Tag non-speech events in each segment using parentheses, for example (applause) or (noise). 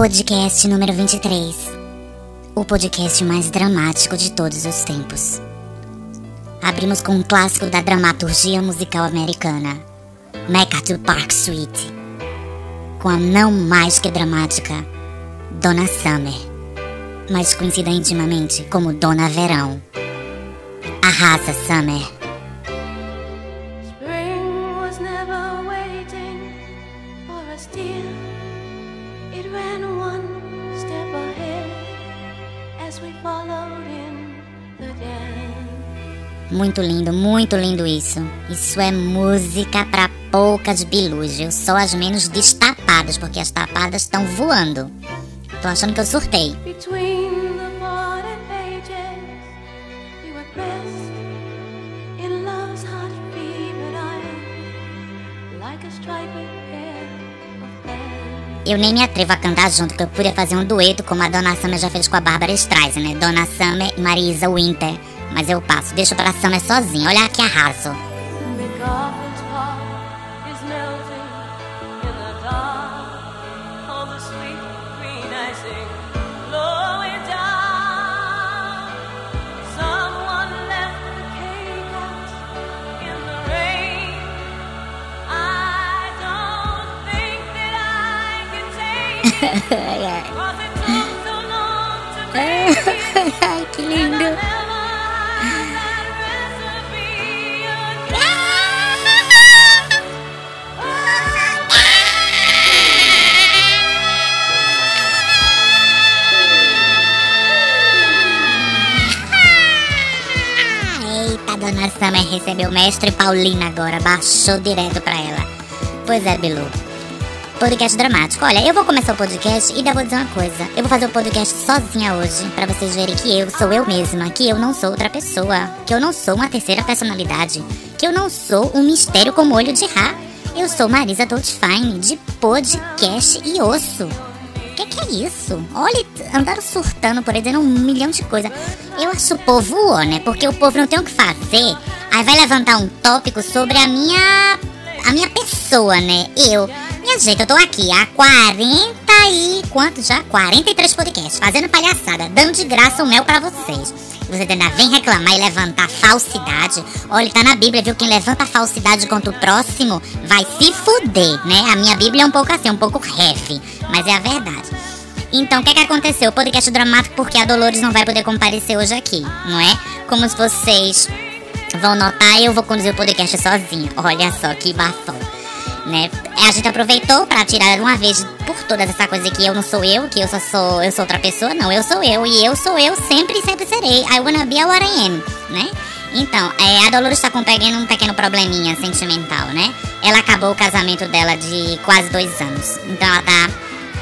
Podcast número 23. O podcast mais dramático de todos os tempos. Abrimos com um clássico da dramaturgia musical americana, MacArthur Park Suite, com a não mais que dramática Dona Summer, mais conhecida intimamente como Dona Verão. Arrasa, Summer. Muito lindo, muito lindo isso. Isso é música pra poucas bilúgios, só as menos destapadas, porque as tapadas estão voando. Tô achando que eu surtei. Eu nem me atrevo a cantar junto, que eu podia fazer um dueto como a Dona Summer já fez com a Bárbara Streisand, né? Dona Summer e Marisa Winter. Mas eu passo, deixo pra Summer sozinha. Olha que arraso. (laughs) (laughs) Summer recebeu mestre Paulina agora, baixou direto pra ela. Pois é, Bilu. Podcast dramático. Olha, eu vou começar o podcast e ainda vou dizer uma coisa. Eu vou fazer o podcast sozinha hoje, pra vocês verem que eu sou eu mesma, que eu não sou outra pessoa, que eu não sou uma terceira personalidade, que eu não sou um mistério como olho de Rá. Eu sou Marisa Doltfine, de podcast e osso. Que, que é isso? Olha, andaram surtando por aí, dizendo um milhão de coisas. Eu acho o povo ó, né? Porque o povo não tem o que fazer. Aí vai levantar um tópico sobre a minha. a minha pessoa, né? Eu. Minha gente, eu tô aqui há 40 e. quanto já? 43 podcasts, fazendo palhaçada, dando de graça o mel pra vocês. Você ainda vem reclamar e levantar falsidade. Olha, tá na Bíblia, viu? Quem levanta falsidade contra o próximo vai se fuder, né? A minha Bíblia é um pouco assim, um pouco ref, mas é a verdade. Então, o que é que aconteceu? Podcast dramático porque a Dolores não vai poder comparecer hoje aqui, não é? Como vocês vão notar, eu vou conduzir o podcast sozinha. Olha só que bafão. Né? A gente aproveitou pra tirar uma vez por todas essa coisa que eu não sou eu, que eu só sou, eu sou outra pessoa, não, eu sou eu e eu sou eu sempre e sempre serei. I wanna be what I am, né? Então, é, a Dolores tá com um pequeno probleminha sentimental, né? Ela acabou o casamento dela de quase dois anos. Então ela tá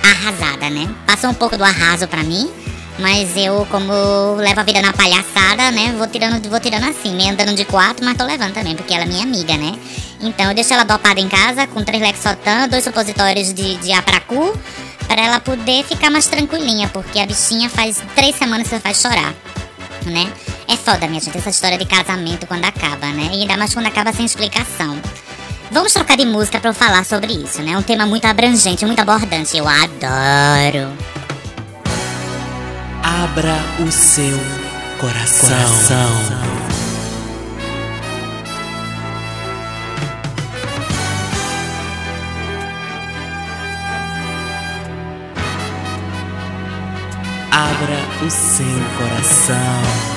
arrasada, né? Passou um pouco do arraso pra mim, mas eu, como levo a vida na palhaçada, né? Vou tirando, vou tirando assim, meio andando de quatro, mas tô levando também, porque ela é minha amiga, né? Então eu deixo ela dopada em casa com três Lexotan, dois supositórios de, de Apracu, pra ela poder ficar mais tranquilinha, porque a bichinha faz três semanas que ela faz chorar, né? É foda, minha gente, essa história de casamento quando acaba, né? E ainda mais quando acaba sem explicação. Vamos trocar de música pra eu falar sobre isso, né? É um tema muito abrangente, muito abordante. Eu adoro. Abra o seu coração. Abra o seu coração.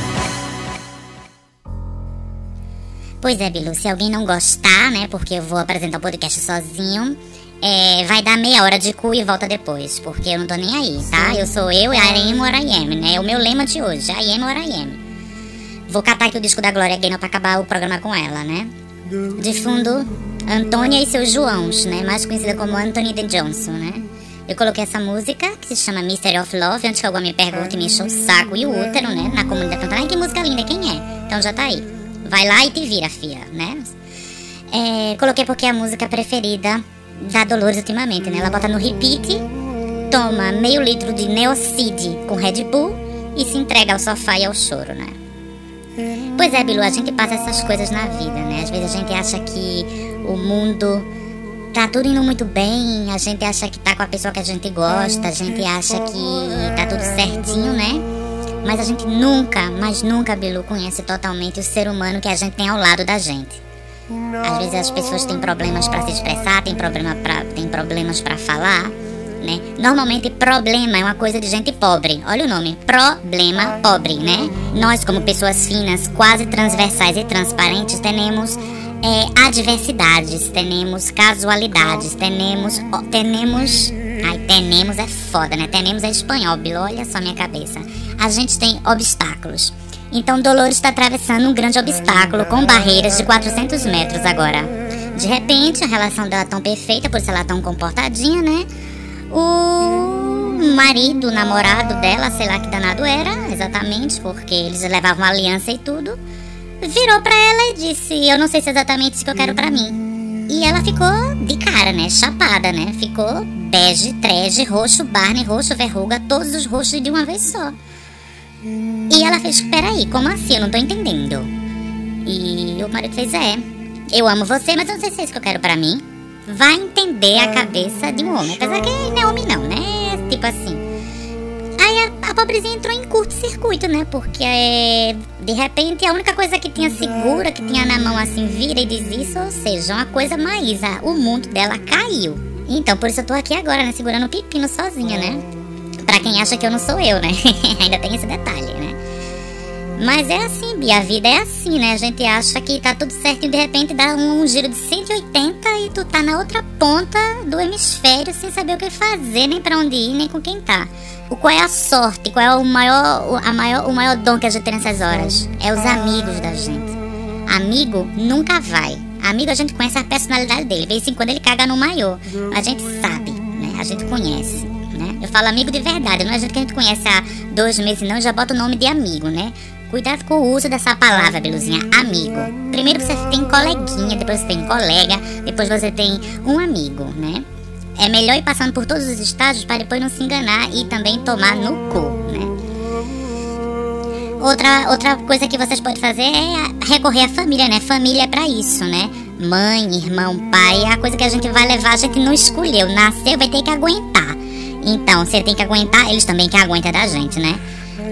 Pois é, Bilu, se alguém não gostar, né, porque eu vou apresentar o podcast sozinho, é, vai dar meia hora de cu e volta depois, porque eu não tô nem aí, tá? Eu sou eu e I am what I am, né? É o meu lema de hoje, I am what I am. Vou catar aqui o disco da Glória Gaynor pra acabar o programa com ela, né? De fundo, Antônia e seus Joãos, né? Mais conhecida como Anthony the Johnson, né? Eu coloquei essa música, que se chama Mystery of Love, antes que alguém me pergunte e me encha o saco e o útero, né? Na comunidade cantando, ai que música linda, quem é? Então já tá aí. Vai lá e te vira, fia, né? É, coloquei porque é a música preferida da Dolores ultimamente, né? Ela bota no repeat, toma meio litro de Neocid com Red Bull e se entrega ao sofá e ao choro, né? Pois é, Bilu, a gente passa essas coisas na vida, né? Às vezes a gente acha que o mundo tá tudo indo muito bem, a gente acha que tá com a pessoa que a gente gosta, a gente acha que tá tudo certinho, né? Mas a gente nunca, mas nunca, Bilu, conhece totalmente o ser humano que a gente tem ao lado da gente. Às vezes as pessoas têm problemas para se expressar, têm, problema pra, têm problemas para falar, né? Normalmente problema é uma coisa de gente pobre. Olha o nome, problema pobre, né? Nós como pessoas finas, quase transversais e transparentes, temos é, adversidades, temos casualidades, temos, temos, ai, temos é foda, né? Temos é espanhol, Bilo, olha só minha cabeça. A gente tem obstáculos. Então Dolores está atravessando um grande obstáculo com barreiras de 400 metros agora. De repente, a relação dela tão perfeita, por ser ela tão comportadinha, né? O marido, o namorado dela, sei lá que danado era, exatamente, porque eles levavam aliança e tudo, virou pra ela e disse: Eu não sei se é exatamente isso que eu quero pra mim. E ela ficou de cara, né? Chapada, né? Ficou bege, trege, roxo, barney, roxo, verruga, todos os roxos de uma vez só. E ela fez: Peraí, como assim? Eu não tô entendendo. E o marido fez: É, eu amo você, mas eu não sei se é isso que eu quero pra mim vai entender a cabeça de um homem. Apesar que não é homem não, né? Tipo assim. Aí a, a pobrezinha entrou em curto-circuito, né? Porque é, de repente a única coisa que tinha segura, que tinha na mão assim, vira e diz isso, ou seja, uma coisa mais. O mundo dela caiu. Então por isso eu tô aqui agora, né? Segurando o pepino sozinha, né? Pra quem acha que eu não sou eu, né? (laughs) Ainda tem esse detalhe, né? Mas é assim, Bia, a vida é assim, né? A gente acha que tá tudo certo e de repente dá um, giro de 180 e tu tá na outra ponta do hemisfério sem saber o que fazer, nem para onde ir, nem com quem tá. O qual é a sorte, qual é o maior, a maior, o maior dom que a gente tem nessas horas? É os amigos da gente. Amigo nunca vai. Amigo a gente conhece a personalidade dele. De vez em quando ele caga no maior. A gente sabe, né? A gente conhece. Né? Eu falo amigo de verdade, não é gente que a gente conhece há dois meses, não, já bota o nome de amigo, né? Cuidado com o uso dessa palavra, Beluzinha, amigo. Primeiro você tem coleguinha, depois você tem colega, depois você tem um amigo, né? É melhor ir passando por todos os estágios para depois não se enganar e também tomar no cu, né? Outra, outra coisa que vocês podem fazer é recorrer à família, né? Família é pra isso, né? Mãe, irmão, pai, é a coisa que a gente vai levar, a gente não escolheu. Nasceu, vai ter que aguentar. Então, você tem que aguentar, eles também que aguentam da gente, né?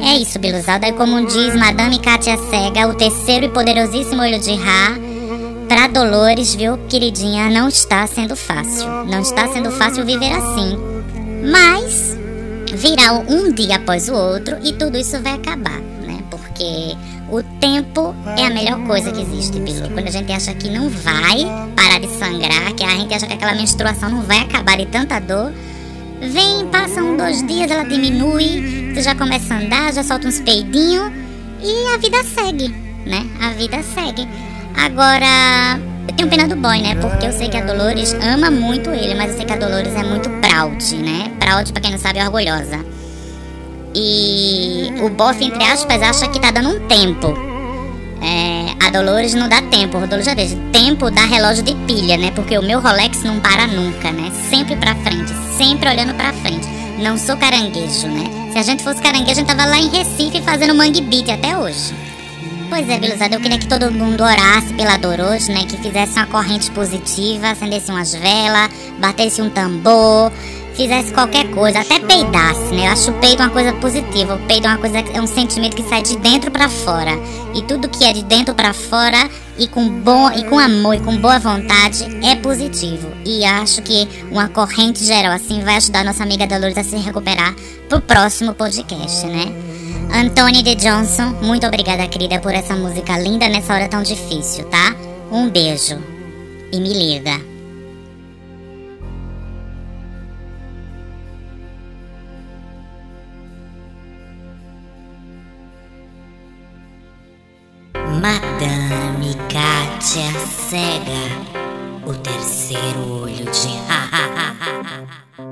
É isso, Biluzada. E como diz Madame Katia Cega, o terceiro e poderosíssimo olho de Ra, pra Dolores, viu, queridinha, não está sendo fácil. Não está sendo fácil viver assim. Mas virá um dia após o outro e tudo isso vai acabar, né? Porque o tempo é a melhor coisa que existe, Bilu. Quando a gente acha que não vai parar de sangrar, que a gente acha que aquela menstruação não vai acabar de tanta dor, Vem, passam dois dias, ela diminui, você já começa a andar, já solta uns peidinhos e a vida segue, né? A vida segue. Agora, eu tenho pena do boy, né? Porque eu sei que a Dolores ama muito ele, mas eu sei que a Dolores é muito proud, né? Proud, pra quem não sabe, é orgulhosa. E o bofe, entre aspas, acha que tá dando um tempo. É, a Dolores não dá tempo, o Rodolfo já diz, tempo dá relógio de pilha, né? Porque o meu Rolex não para nunca, né? Sempre pra frente, sempre olhando pra frente. Não sou caranguejo, né? Se a gente fosse caranguejo, a gente tava lá em Recife fazendo mangue beat até hoje. Pois é, Biluzada, eu queria que todo mundo orasse pela Doros, né? Que fizesse uma corrente positiva, acendesse umas velas, batesse um tambor, fizesse qualquer coisa, até peidasse, né? Eu acho o peido uma coisa positiva. O peido é uma coisa é um sentimento que sai de dentro para fora. E tudo que é de dentro para fora e com bom e com amor e com boa vontade é positivo. E acho que uma corrente geral assim vai ajudar nossa amiga Dolores a se recuperar pro próximo podcast, né? Antônia de Johnson, muito obrigada, querida, por essa música linda nessa hora tão difícil, tá? Um beijo. E me liga. Madame Kátia Cega, o terceiro olho de (laughs)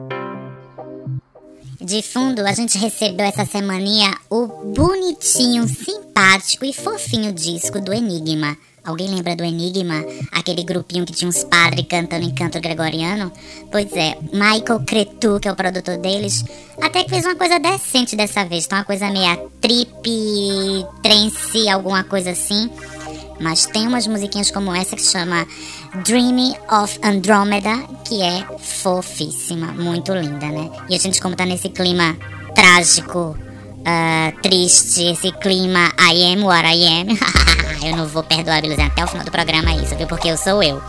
De fundo, a gente recebeu essa semaninha o bonitinho, simpático e fofinho disco do Enigma. Alguém lembra do Enigma? Aquele grupinho que tinha uns padres cantando em canto gregoriano? Pois é, Michael Cretu, que é o produtor deles, até que fez uma coisa decente dessa vez. Então, uma coisa meia trip, trance, alguma coisa assim. Mas tem umas musiquinhas como essa que chama Dreaming of Andromeda, que é fofíssima, muito linda, né? E a gente, como tá nesse clima trágico, uh, triste, esse clima I am what I am, (laughs) eu não vou perdoar a Biluzinha até o final do programa isso, viu? Porque eu sou eu.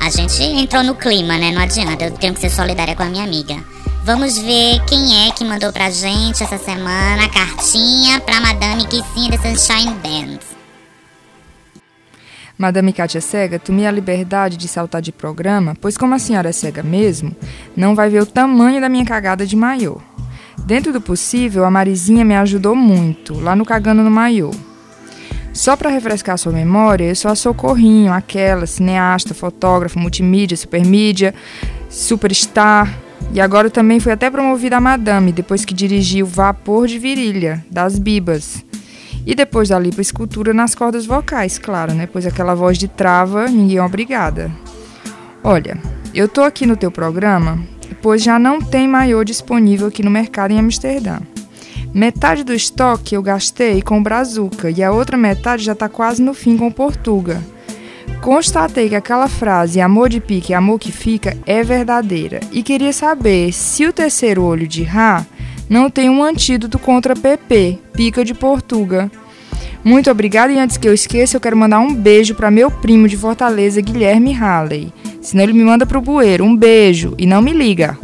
A gente entrou no clima, né? Não adianta, eu tenho que ser solidária com a minha amiga. Vamos ver quem é que mandou pra gente essa semana a cartinha pra Madame Kissinha da Sunshine Band. Madame Kátia Cega, tomei a liberdade de saltar de programa, pois como a senhora é cega mesmo, não vai ver o tamanho da minha cagada de maiô. Dentro do possível, a Marizinha me ajudou muito, lá no Cagando no Maiô. Só para refrescar sua memória, eu sou a Socorrinho, aquela cineasta, fotógrafa, multimídia, supermídia, superstar. E agora também fui até promovida a madame, depois que dirigi o Vapor de Virilha, das Bibas. E depois da lipoescultura nas cordas vocais, claro, né? Pois aquela voz de trava, ninguém é obrigada. Olha, eu tô aqui no teu programa, pois já não tem maiô disponível aqui no mercado em Amsterdã. Metade do estoque eu gastei com o Brazuca e a outra metade já está quase no fim com o Portuga. Constatei que aquela frase amor de pique, amor que fica é verdadeira e queria saber se o terceiro olho de Rá não tem um antídoto contra PP, pica de Portuga. Muito obrigada e antes que eu esqueça, eu quero mandar um beijo para meu primo de Fortaleza, Guilherme Halley. Senão ele me manda pro bueiro. Um beijo e não me liga.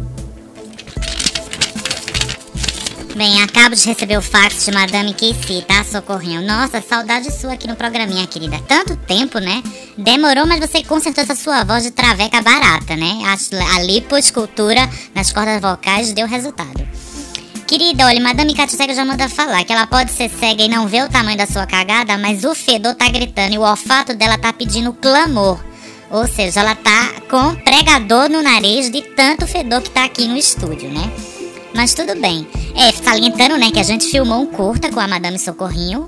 Bem, acabo de receber o fax de Madame Casey, tá, Socorrinho? Nossa, saudade sua aqui no programinha, querida. Tanto tempo, né? Demorou, mas você consertou essa sua voz de traveca barata, né? A, a lipoescultura nas cordas vocais deu resultado. Querida, olha, Madame Cátia Cega já manda falar que ela pode ser cega e não ver o tamanho da sua cagada, mas o fedor tá gritando e o olfato dela tá pedindo clamor. Ou seja, ela tá com pregador no nariz de tanto fedor que tá aqui no estúdio, né? Mas tudo bem. É, salientando, né, que a gente filmou um curta com a Madame Socorrinho.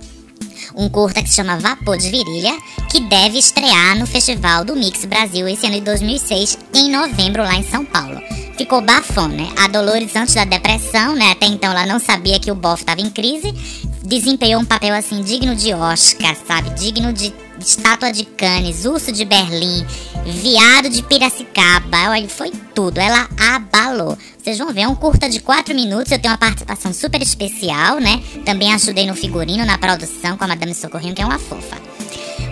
Um curta que se chama Vapor de Virilha, que deve estrear no Festival do Mix Brasil esse ano de 2006, em novembro, lá em São Paulo. Ficou bafão, né? A Dolores, antes da depressão, né? Até então ela não sabia que o bofe estava em crise. Desempenhou um papel assim digno de Oscar, sabe? Digno de estátua de Cannes, urso de Berlim, viado de Piracicaba. Olha, foi tudo. Ela abalou. Vocês vão ver, é um curta de 4 minutos. Eu tenho uma participação super especial, né? Também ajudei no figurino, na produção com a Madame Socorrinho, que é uma fofa.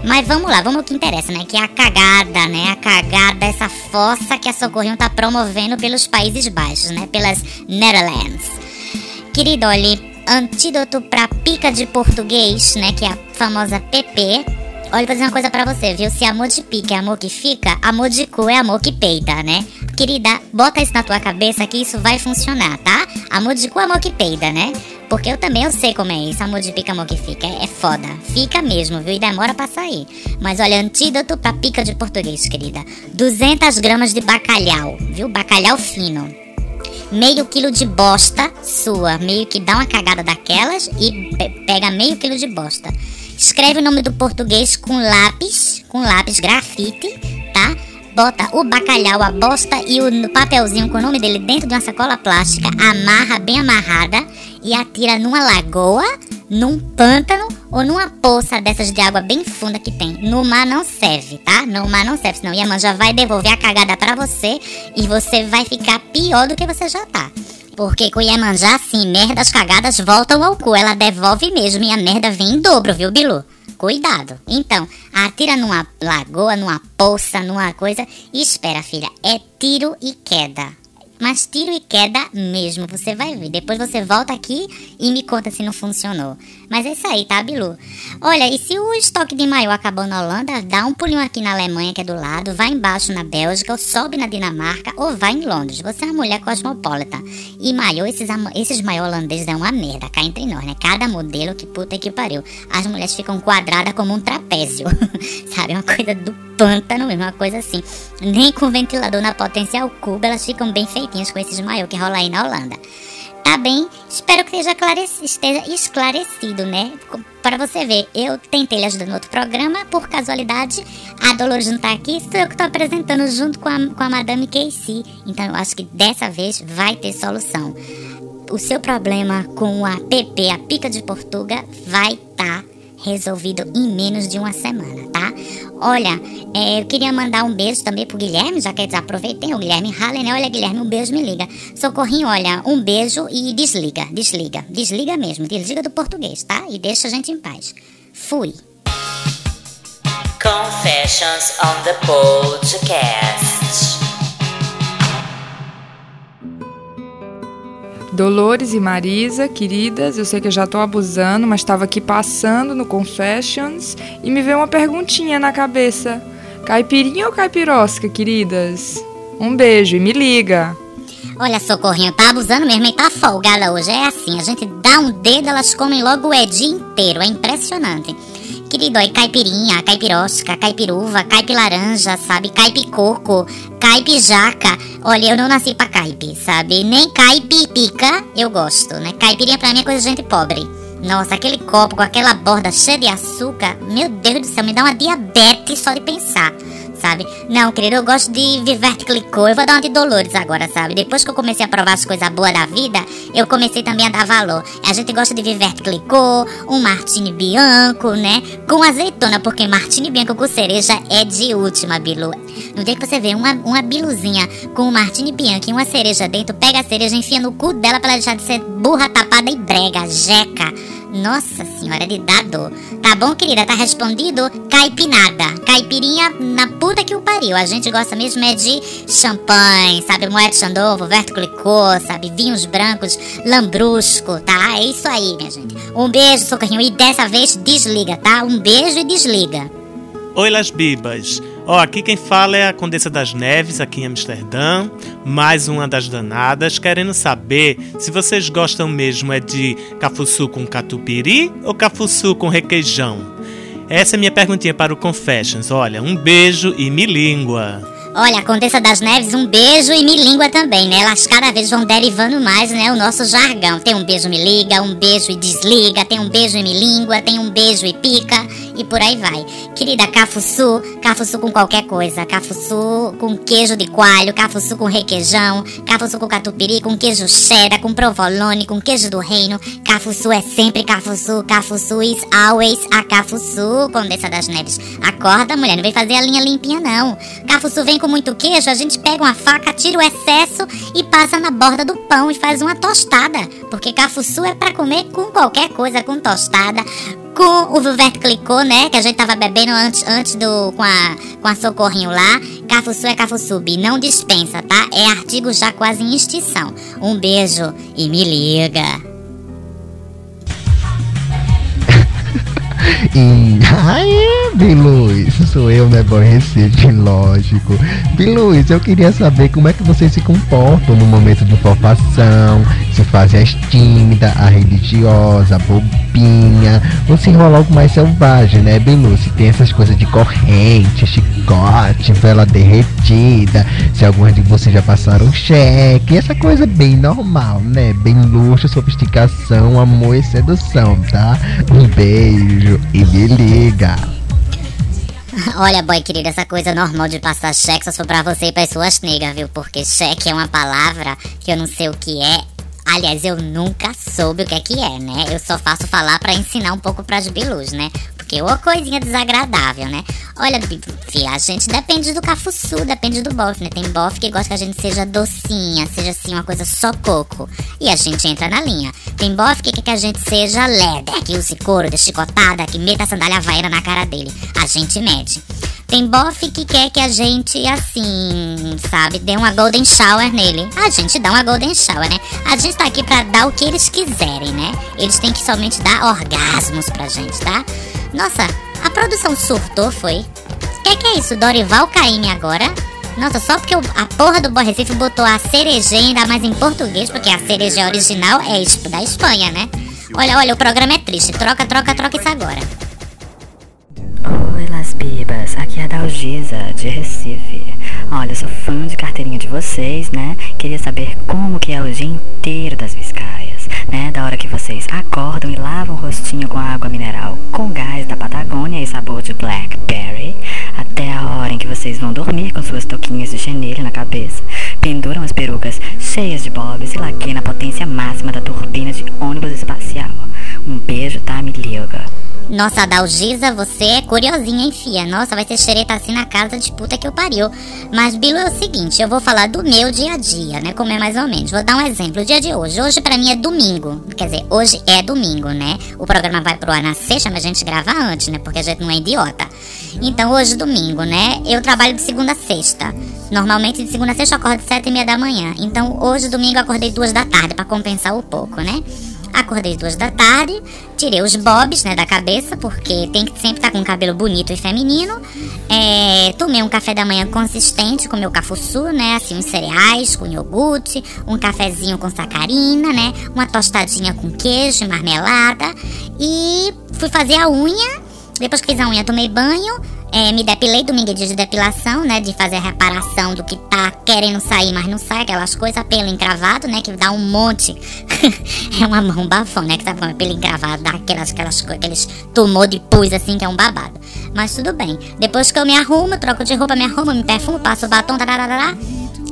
Mas vamos lá, vamos ao que interessa, né? Que é a cagada, né? A cagada, essa fossa que a Socorrinho tá promovendo pelos Países Baixos, né? Pelas Netherlands. Querido, olha, antídoto pra pica de português, né? Que é a famosa PP. Olha, vou dizer uma coisa pra você, viu? Se amor de pica é amor que fica, amor de cu é amor que peida, né? Querida, bota isso na tua cabeça que isso vai funcionar, tá? Amor de cu, amor que peida, né? Porque eu também eu sei como é isso, amor de pica, amor que fica. É, é foda. Fica mesmo, viu? E demora pra sair. Mas olha, antídoto pra pica de português, querida. 200 gramas de bacalhau, viu? Bacalhau fino. Meio quilo de bosta sua. Meio que dá uma cagada daquelas e pe pega meio quilo de bosta. Escreve o nome do português com lápis, com lápis grafite, tá? bota o bacalhau, a bosta e o papelzinho com o nome dele dentro de uma sacola plástica, amarra bem amarrada e atira numa lagoa, num pântano ou numa poça dessas de água bem funda que tem. No mar não serve, tá? No mar não serve, senão Yaman vai devolver a cagada para você e você vai ficar pior do que você já tá. Porque com Iemanjá, assim, merdas cagadas voltam ao cu. Ela devolve mesmo e a merda vem em dobro, viu, Bilu? Cuidado. Então, atira numa lagoa, numa poça, numa coisa e espera, filha. É tiro e queda. Mas tiro e queda mesmo, você vai ver. Depois você volta aqui e me conta se não funcionou. Mas é isso aí, tá, Bilu? Olha, e se o estoque de maiô acabou na Holanda, dá um pulinho aqui na Alemanha, que é do lado, vai embaixo na Bélgica, ou sobe na Dinamarca, ou vai em Londres. Você é uma mulher cosmopolita. E maiô, esses, esses maiô holandeses é uma merda, cá entre nós, né? Cada modelo que puta que pariu. As mulheres ficam quadradas como um trapézio. (laughs) Sabe? Uma coisa do pântano mesmo, uma coisa assim. Nem com ventilador na potencial cubo, elas ficam bem feitinhas com esses maiô que rola aí na Holanda. Tá bem? Espero que esteja, esclarecido, né? Para você ver, eu tentei lhe ajudar no outro programa, por casualidade, a Dolores não tá aqui, sou eu que tô apresentando junto com a, com a Madame Casey. Então eu acho que dessa vez vai ter solução. O seu problema com a PP, a pica de Portuga, vai estar tá resolvido em menos de uma semana, tá? Olha, é, eu queria mandar um beijo também pro Guilherme, já que eles aproveitem o Guilherme Hallen, né? Olha, Guilherme, um beijo, me liga. Socorrinho, olha, um beijo e desliga, desliga, desliga mesmo, desliga do português, tá? E deixa a gente em paz. Fui. Confessions on the Podcast. Dolores e Marisa, queridas, eu sei que eu já tô abusando, mas estava aqui passando no Confessions e me veio uma perguntinha na cabeça. Caipirinha ou caipirosca, queridas? Um beijo e me liga. Olha, Socorrinho, tá abusando mesmo e tá folgada hoje. É assim, a gente dá um dedo, elas comem logo o Edi inteiro. É impressionante. Querido, aí caipirinha, caipirosca, caipiruva, caipilaranja, sabe? Caipicoco, caipijaca. Olha, eu não nasci pra caipi, sabe? Nem caipipica eu gosto, né? Caipirinha pra mim é coisa de gente pobre. Nossa, aquele copo com aquela borda cheia de açúcar, meu Deus do céu, me dá uma diabetes só de pensar sabe? Não, querido, eu gosto de Viverte Clicou. Eu vou dar uma de Dolores agora, sabe? Depois que eu comecei a provar as coisas boas da vida, eu comecei também a dar valor. A gente gosta de Viverte Clicou, um Martini Bianco, né? Com azeitona, porque Martini Bianco com cereja é de última, Bilu. No dia que você vê uma, uma biluzinha com um Martini Bianco e uma cereja dentro, pega a cereja, enfia no cu dela pra ela deixar de ser burra, tapada e brega, jeca. Nossa senhora de dado. Tá bom, querida? Tá respondido? Caipinada. Caipirinha na puta que o pariu. A gente gosta mesmo é de champanhe, sabe? Moed Chandovo, Verto Clicô, sabe? Vinhos brancos, lambrusco, tá? É isso aí, minha gente. Um beijo, socorrinho. E dessa vez desliga, tá? Um beijo e desliga. Oi, Las Bibas. Ó, aqui quem fala é a Condessa das Neves, aqui em Amsterdã. Mais uma das danadas, querendo saber se vocês gostam mesmo é de cafuçu com catupiry ou cafuçu com requeijão. Essa é minha perguntinha para o Confessions. Olha, um beijo e me língua. Olha, Condessa das Neves, um beijo e me língua também, né? Elas cada vez vão derivando mais, né? O nosso jargão. Tem um beijo me liga, um beijo e desliga, tem um beijo e me língua, tem um beijo e pica e por aí vai. Querida, cafuçu, cafuçu com qualquer coisa. Cafuçu com queijo de coalho, cafuçu com requeijão, cafuçu com catupiry, com queijo cheddar, com provolone, com queijo do reino. Cafuçu é sempre cafuçu, cafuçu is always a cafuçu, Condessa das Neves. Acorda, mulher, não vem fazer a linha limpinha, não. Cafuçu vem com muito queijo, a gente pega uma faca, tira o excesso e passa na borda do pão e faz uma tostada. Porque cafuçu é para comer com qualquer coisa, com tostada, com o Vuvert Clicô, né? Que a gente tava bebendo antes, antes do. com a, com a Socorrinho lá. Cafuçu é Cafuçubi, não dispensa, tá? É artigo já quase em extinção. Um beijo e me liga. E. (laughs) Aê, Biluz, sou eu, né, Boy Recife, lógico. Biluz, eu queria saber como é que vocês se comportam no momento de formação, se fazem as tímidas, a religiosa, a bobinha, ou se rola algo mais selvagem, né, Biluz? Se tem essas coisas de corrente, chicote, vela derretida, se algumas de vocês já passaram cheque, essa coisa bem normal, né? Bem luxo, sofisticação, amor e sedução, tá? Um beijo e me liga. (laughs) Olha, boy querido, essa coisa normal de passar cheque só pra você e pra suas negas, viu? Porque cheque é uma palavra que eu não sei o que é. Aliás, eu nunca soube o que é que é, né? Eu só faço falar pra ensinar um pouco pras bilus, né? Porque ô coisinha desagradável, né? Olha, filha, a gente depende do cafuçu, depende do bofe, né? Tem bofe que gosta que a gente seja docinha, seja assim, uma coisa só coco. E a gente entra na linha. Tem bofe que quer que a gente seja leather, que use couro, de chicotada, que meta a sandália havaiana na cara dele. A gente mede. Tem bofe que quer que a gente, assim, sabe, dê uma golden shower nele. A gente dá uma golden shower, né? A gente tá aqui pra dar o que eles quiserem, né? Eles têm que somente dar orgasmos pra gente, tá? Nossa, a produção surtou, foi? O que, que é isso? Dorival Caymmi agora? Nossa, só porque o- a porra do Boa Recife botou a cerejinha, ainda mais em português, porque a cereja original é da Espanha, né? Olha, olha, o programa é triste. Troca, troca, troca isso agora. Oi, Las Bibas, aqui é a Dalgisa, de Recife. Olha, eu sou fã de carteirinha de vocês, né? Queria saber como que é o dia inteiro das Viscaias, né? Da hora que vocês acordam e lavam o rostinho com água mineral com gás da Patagônia e sabor de Blackberry, até a hora em que vocês vão dormir com suas touquinhas de chenille na cabeça, penduram as perucas cheias de bobs e laqueiam na potência máxima da turbina de ônibus espacial. Beijo, tá? Me liga. Nossa, Adalgisa, você é curiosinha, hein, fia? Nossa, vai ter xereta assim na casa de puta que eu pariu. Mas, Bilo, é o seguinte, eu vou falar do meu dia a dia, né? Como é mais ou menos. Vou dar um exemplo. O dia de hoje. Hoje, pra mim, é domingo. Quer dizer, hoje é domingo, né? O programa vai pro ar na sexta, mas a gente grava antes, né? Porque a gente não é idiota. Então, hoje, domingo, né? Eu trabalho de segunda a sexta. Normalmente, de segunda a sexta, eu acordo de sete e meia da manhã. Então, hoje, domingo, eu acordei duas da tarde, pra compensar um pouco, né? Acordei duas da tarde, tirei os bobs né, da cabeça, porque tem que sempre estar com um cabelo bonito e feminino. É, tomei um café da manhã consistente com meu cafuçu, né? Assim, uns cereais com iogurte, um cafezinho com sacarina, né? Uma tostadinha com queijo e marmelada. E fui fazer a unha. Depois que fiz a unha, tomei banho. É, me depilei, domingo dia de depilação, né? De fazer a reparação do que tá querendo sair, mas não sai, aquelas coisas, pelo encravado, né? Que dá um monte. (laughs) é uma mão bafão, né? Que tá pelo encravado, dá aquelas, aquelas, aqueles tumor de pus, assim, que é um babado. Mas tudo bem. Depois que eu me arrumo, troco de roupa, me arrumo, me perfumo, passo batom, tararará.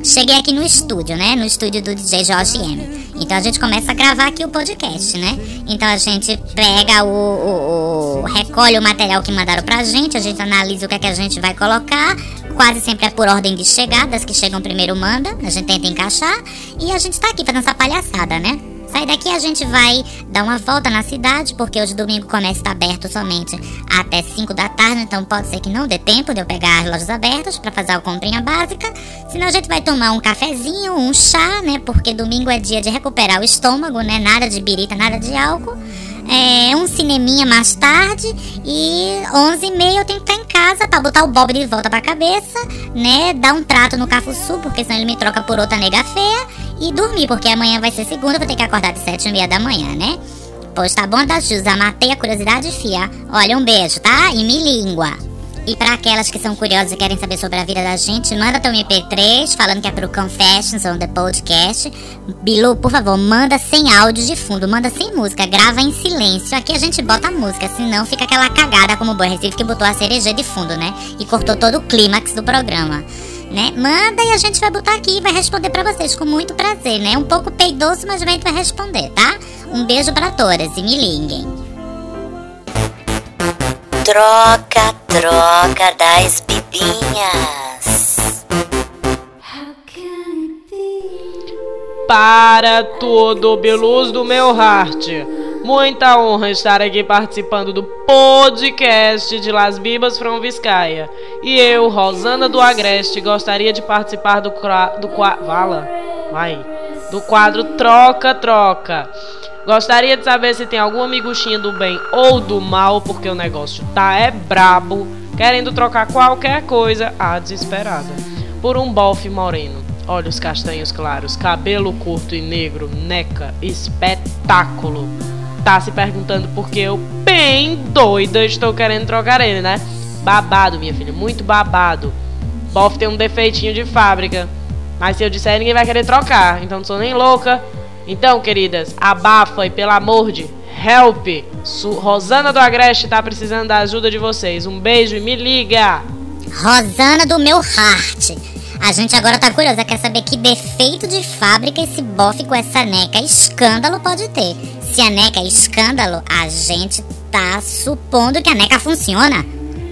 Cheguei aqui no estúdio, né? No estúdio do DJ Jorge M. Então a gente começa a gravar aqui o podcast, né? Então a gente pega o, o- o- recolhe o material que mandaram pra gente, a gente analisa o que é que a gente vai colocar. Quase sempre é por ordem de chegada, as que chegam primeiro manda, a gente tenta encaixar e a gente tá aqui fazendo essa palhaçada, né? Sair daqui a gente vai dar uma volta na cidade, porque hoje domingo o comércio está aberto somente até 5 da tarde, então pode ser que não dê tempo de eu pegar as lojas abertas para fazer a comprinha básica. Senão a gente vai tomar um cafezinho, um chá, né? Porque domingo é dia de recuperar o estômago, né? Nada de birita, nada de álcool. É, um cineminha mais tarde e 11h30 eu tenho que estar em casa para botar o Bob de volta pra cabeça, né? Dar um trato no Cafuçu, porque senão ele me troca por outra nega feia e dormir, porque amanhã vai ser segunda, vou ter que acordar de 7h30 da manhã, né? Pois tá bom, da Jusa, matei a curiosidade, fia. Olha, um beijo, tá? E me língua. E para aquelas que são curiosas e querem saber sobre a vida da gente, manda teu MP3 falando que é pro Confessions on the Podcast. Bilu, por favor, manda sem áudio de fundo, manda sem música, grava em silêncio. Aqui a gente bota música, senão fica aquela cagada como o Boa Recife que botou a cereja de fundo, né? E cortou todo o clímax do programa. Né? Manda e a gente vai botar aqui e vai responder pra vocês com muito prazer, né? Um pouco peidoso, mas a gente vai responder, tá? Um beijo pra todas e me liguem. Troca, troca das bibinhas. Para tudo, Biluz do meu heart. Muita honra estar aqui participando do podcast de Las Bibas from Vizcaya. E eu, Rosana do Agreste, gostaria de participar do, do Vala? Vai. Do quadro Troca Troca. Gostaria de saber se tem algum amiguchinho do bem ou do mal, porque o negócio tá é brabo, querendo trocar qualquer coisa, a desesperada, por um bofe moreno. Olhos castanhos claros, cabelo curto e negro, neca, espetáculo. Tá se perguntando por que eu, bem doida, estou querendo trocar ele, né? Babado, minha filha, muito babado. Bofe tem um defeitinho de fábrica. Mas se eu disser, ninguém vai querer trocar. Então não sou nem louca. Então, queridas, abafa e pelo amor de help. Su Rosana do Agreste tá precisando da ajuda de vocês. Um beijo e me liga. Rosana do meu heart. A gente agora tá curiosa, quer saber que defeito de fábrica esse bofe com essa neca escândalo pode ter. Se a neca é escândalo, a gente tá supondo que a neca funciona,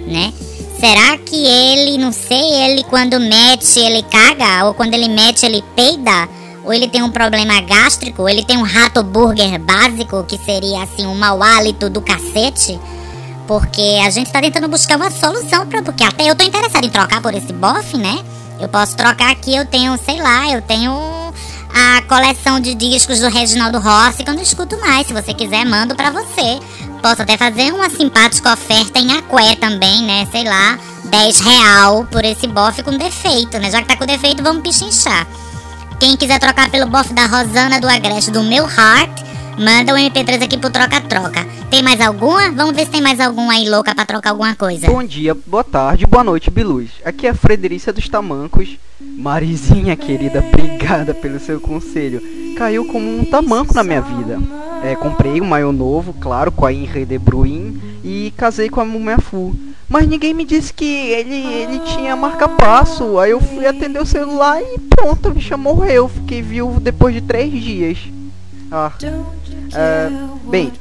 né? Será que ele, não sei, ele quando mete ele caga? Ou quando ele mete ele peida? Ou ele tem um problema gástrico? Ou ele tem um rato burger básico, que seria assim um mau hálito do cacete? Porque a gente tá tentando buscar uma solução pra. Porque até eu tô interessada em trocar por esse bofe, né? Eu posso trocar aqui, eu tenho, sei lá, eu tenho a coleção de discos do Reginaldo Rossi que eu não escuto mais. Se você quiser, mando pra você. Posso até fazer uma simpática oferta em Aqué também, né? Sei lá, 10 real por esse bofe com defeito, né? Já que tá com defeito, vamos pichinchar. Quem quiser trocar pelo bofe da Rosana do Agreste do meu heart, manda um MP3 aqui pro troca-troca. Tem mais alguma? Vamos ver se tem mais alguma aí louca pra trocar alguma coisa. Bom dia, boa tarde, boa noite, Biluz. Aqui é a Fredericia dos Tamancos. Marizinha querida, obrigada pelo seu conselho. Caiu como um tamanco na minha vida. É, comprei um maiô novo, claro, com a Henry de Bruin e casei com a Mumia Fu. Mas ninguém me disse que ele, ele tinha marca-passo. Aí eu fui atender o celular e pronto, a bicha morreu. Fiquei viúvo depois de três dias. Ah, é, bem,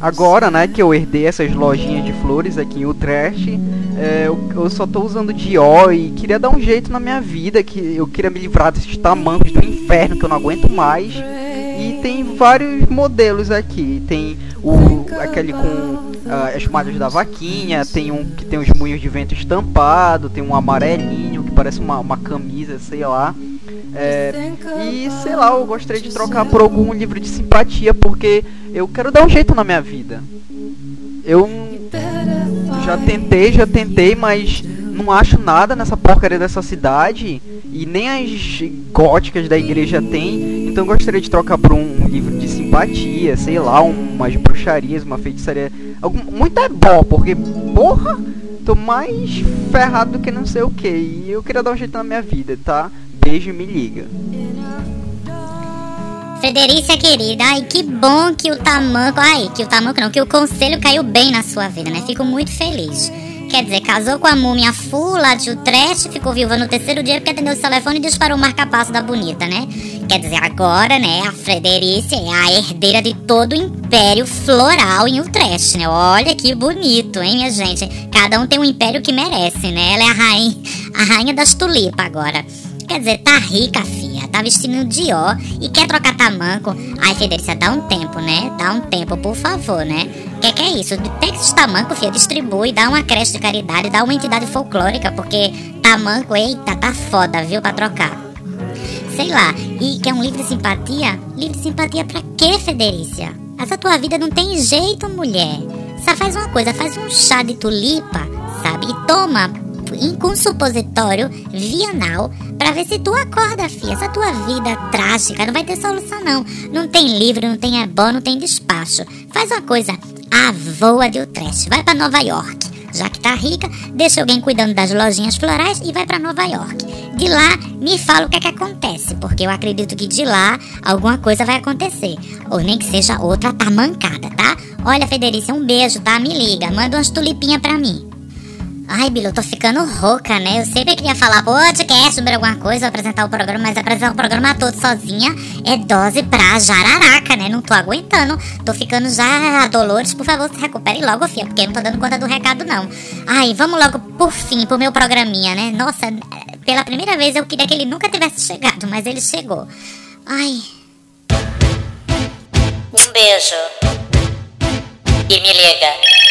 Agora, né, que eu herdei essas lojinhas de flores aqui em Utrecht, é, eu, eu só tô usando Dior e queria dar um jeito na minha vida, que eu queria me livrar desses tamancos do inferno que eu não aguento mais. E tem vários modelos aqui. Tem o aquele com ah, as malhas da vaquinha, tem um que tem os moinhos de vento estampado, tem um amarelinho que parece uma, uma camisa, sei lá. É, e sei lá, eu gostaria de trocar por algum livro de simpatia, porque eu quero dar um jeito na minha vida. Eu já tentei, já tentei, mas não acho nada nessa porcaria dessa cidade. E nem as góticas da igreja tem. Então gostaria de trocar por um livro de simpatia, sei lá, umas bruxarias, uma feitiçaria. Algum, muito é bom, porque, porra, tô mais ferrado do que não sei o que. E eu queria dar um jeito na minha vida, tá? Beijo e me liga. Fredericia querida, ai que bom que o tamanco, ai que o tamanco não, que o conselho caiu bem na sua vida, né? Fico muito feliz. Quer dizer, casou com a múmia full lá de Utrecht, ficou viúva no terceiro dia porque atendeu o telefone e disparou o marca-passo da bonita, né? Quer dizer, agora, né, a Fredericia é a herdeira de todo o império floral em Utrecht, né? Olha que bonito, hein, minha gente? Cada um tem um império que merece, né? Ela é a rainha, a rainha das tulipas agora. Quer dizer, tá rica, filha. Tá vestindo Dior e quer trocar tamanco. Ai, Federica, dá um tempo, né? Dá um tempo, por favor, né? Que que é isso? Pega esse tamanco, filha, distribui, dá uma creche de caridade, dá uma entidade folclórica, porque tamanco, eita, tá foda, viu, pra trocar. Sei lá, e quer um livro de simpatia? Livro de simpatia pra quê, Federícia? Essa tua vida não tem jeito, mulher. Só faz uma coisa, faz um chá de tulipa, sabe? E toma com supositório vianal pra ver se tu acorda, filha. Essa tua vida trágica não vai ter solução, não. Não tem livro, não tem ebó, não tem despacho. Faz uma coisa, a voa de Utrecht. Vai pra Nova York. Já que tá rica, deixa alguém cuidando das lojinhas florais e vai para Nova York. De lá, me fala o que é que acontece, porque eu acredito que de lá alguma coisa vai acontecer. Ou nem que seja outra tamancada, tá? Olha, Federica, um beijo, tá? Me liga, manda umas tulipinhas pra mim. Ai, Bilu, tô ficando rouca, né? Eu sempre queria falar podcast sobre alguma coisa, apresentar o programa, mas apresentar o programa todo sozinha é dose pra jararaca, né? Não tô aguentando. Tô ficando já. Dolores, por favor, se recupere logo, filha, porque eu não tô dando conta do recado, não. Ai, vamos logo, por fim, pro meu programinha, né? Nossa, pela primeira vez eu queria que ele nunca tivesse chegado, mas ele chegou. Ai. Um beijo. E me liga.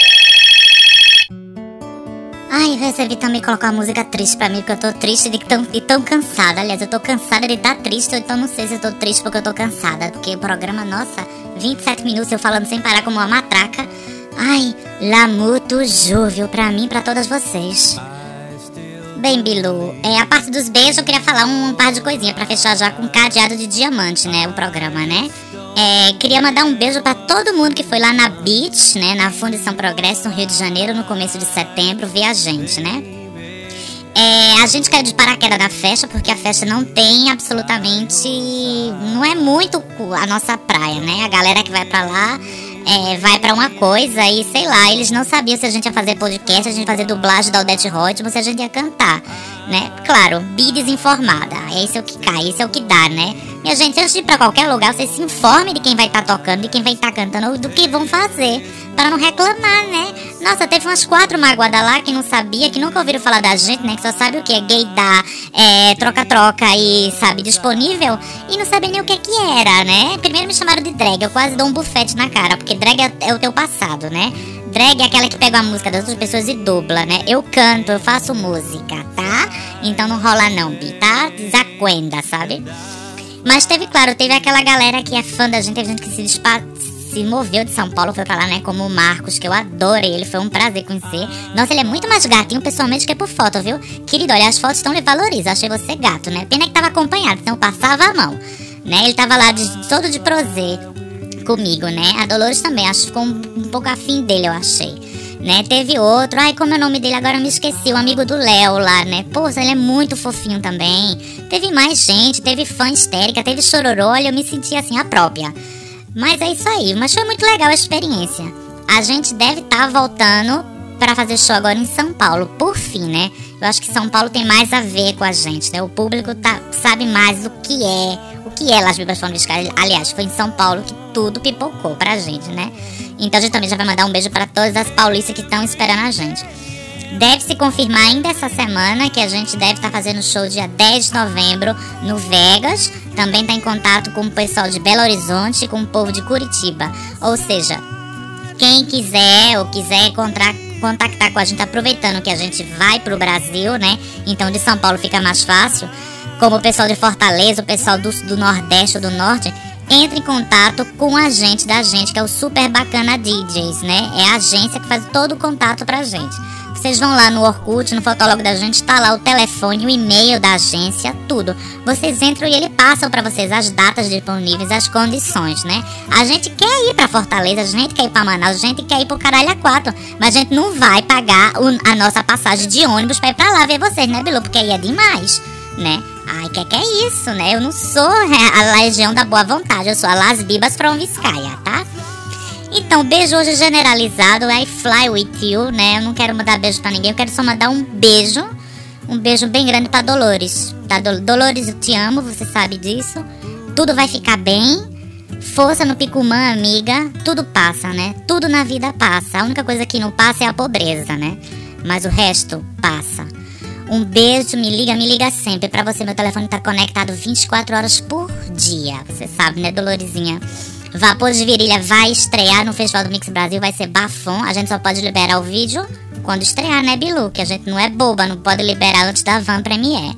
Ai, resolvi também colocar uma música triste pra mim, porque eu tô triste de tão, e tão cansada. Aliás, eu tô cansada de estar triste, então não sei se eu tô triste porque eu tô cansada. Porque o programa, nossa, 27 minutos eu falando sem parar como uma matraca. Ai, l'amour toujours, viu? Pra mim e pra todas vocês. Bem, Bilu, é, a parte dos beijos eu queria falar um, um par de coisinhas pra fechar já com cadeado de diamante, né? O programa, né? É, queria mandar um beijo para todo mundo que foi lá na Beach, né, na Fundição Progresso, no Rio de Janeiro, no começo de setembro, ver a gente, né? É, a gente caiu de paraquedas na festa porque a festa não tem absolutamente. Não é muito a nossa praia, né? A galera que vai para lá é, vai para uma coisa e sei lá, eles não sabiam se a gente ia fazer podcast, a gente ia fazer dublagem da Odette Rodman, se a gente ia cantar, né? Claro, bi desinformada. Esse é o que cai, esse é o que dá, né? Minha gente, antes de ir pra qualquer lugar, você se informe de quem vai estar tá tocando, de quem vai estar tá cantando, do que vão fazer, para não reclamar, né? Nossa, teve umas quatro magoadas lá que não sabia, que nunca ouviram falar da gente, né? Que só sabe o que é gaydar, é troca-troca e, sabe, disponível, e não sabem nem o que que era, né? Primeiro me chamaram de drag, eu quase dou um bufete na cara, porque drag é, é o teu passado, né? Drag é aquela que pega a música das outras pessoas e dubla, né? Eu canto, eu faço música, tá? Então não rola não, Bi, tá? Desacuenda, sabe? Mas teve, claro, teve aquela galera que é fã da gente, teve gente que se, se moveu de São Paulo, foi pra lá, né? Como o Marcos, que eu adorei, ele foi um prazer conhecer. Nossa, ele é muito mais gatinho pessoalmente que por foto, viu? Querido, olha, as fotos estão lhe valorizam, achei você gato, né? Pena que tava acompanhado, então passava a mão, né? Ele tava lá de, todo de prazer comigo, né? A Dolores também, acho que ficou um, um pouco afim dele, eu achei né? Teve outro, ai, como é o nome dele agora eu me esqueci, o amigo do Léo lá, né? Pô, ele é muito fofinho também. Teve mais gente, teve fã histérica, teve chororô, eu me senti assim, a própria. Mas é isso aí, mas foi muito legal a experiência. A gente deve estar tá voltando para fazer show agora em São Paulo, por fim, né? Eu acho que São Paulo tem mais a ver com a gente, né? O público tá, sabe mais o que é que é Las Bibas Foram Viscaia? Aliás, foi em São Paulo que tudo pipocou pra gente, né? Então a gente também já vai mandar um beijo para todas as paulistas que estão esperando a gente. Deve se confirmar ainda essa semana que a gente deve estar fazendo show dia 10 de novembro no Vegas. Também está em contato com o pessoal de Belo Horizonte e com o povo de Curitiba. Ou seja, quem quiser ou quiser encontrar, contactar com a gente, aproveitando que a gente vai pro Brasil, né? Então de São Paulo fica mais fácil. Como o pessoal de Fortaleza, o pessoal do, do Nordeste ou do Norte, entre em contato com a gente da gente, que é o Super Bacana DJs, né? É a agência que faz todo o contato pra gente. Vocês vão lá no Orkut, no Fotólogo da gente, tá lá o telefone, o e-mail da agência, tudo. Vocês entram e ele passa para vocês as datas disponíveis, as condições, né? A gente quer ir para Fortaleza, a gente quer ir para Manaus, a gente quer ir pro Caralho a Quatro, mas a gente não vai pagar o, a nossa passagem de ônibus para ir pra lá ver vocês, né, Bilu? Porque aí é demais, né? Ai, que que é isso, né? Eu não sou a legião da boa vontade, eu sou a Las Bibas from Vizcaya, tá? Então, beijo hoje generalizado, I fly with you, né? Eu não quero mandar beijo pra ninguém, eu quero só mandar um beijo, um beijo bem grande pra Dolores. Tá, Dolores, eu te amo, você sabe disso. Tudo vai ficar bem. Força no Picumã, amiga. Tudo passa, né? Tudo na vida passa. A única coisa que não passa é a pobreza, né? Mas o resto passa. Um beijo, me liga, me liga sempre. Pra você, meu telefone tá conectado 24 horas por dia. Você sabe, né, Doloresinha? Vapor de Virilha vai estrear no Festival do Mix Brasil, vai ser bafom. A gente só pode liberar o vídeo quando estrear, né, Bilu? Que a gente não é boba, não pode liberar antes da Van Premiere.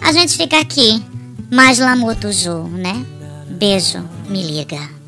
A gente fica aqui, mais Lamuto Ju, né? Beijo, me liga.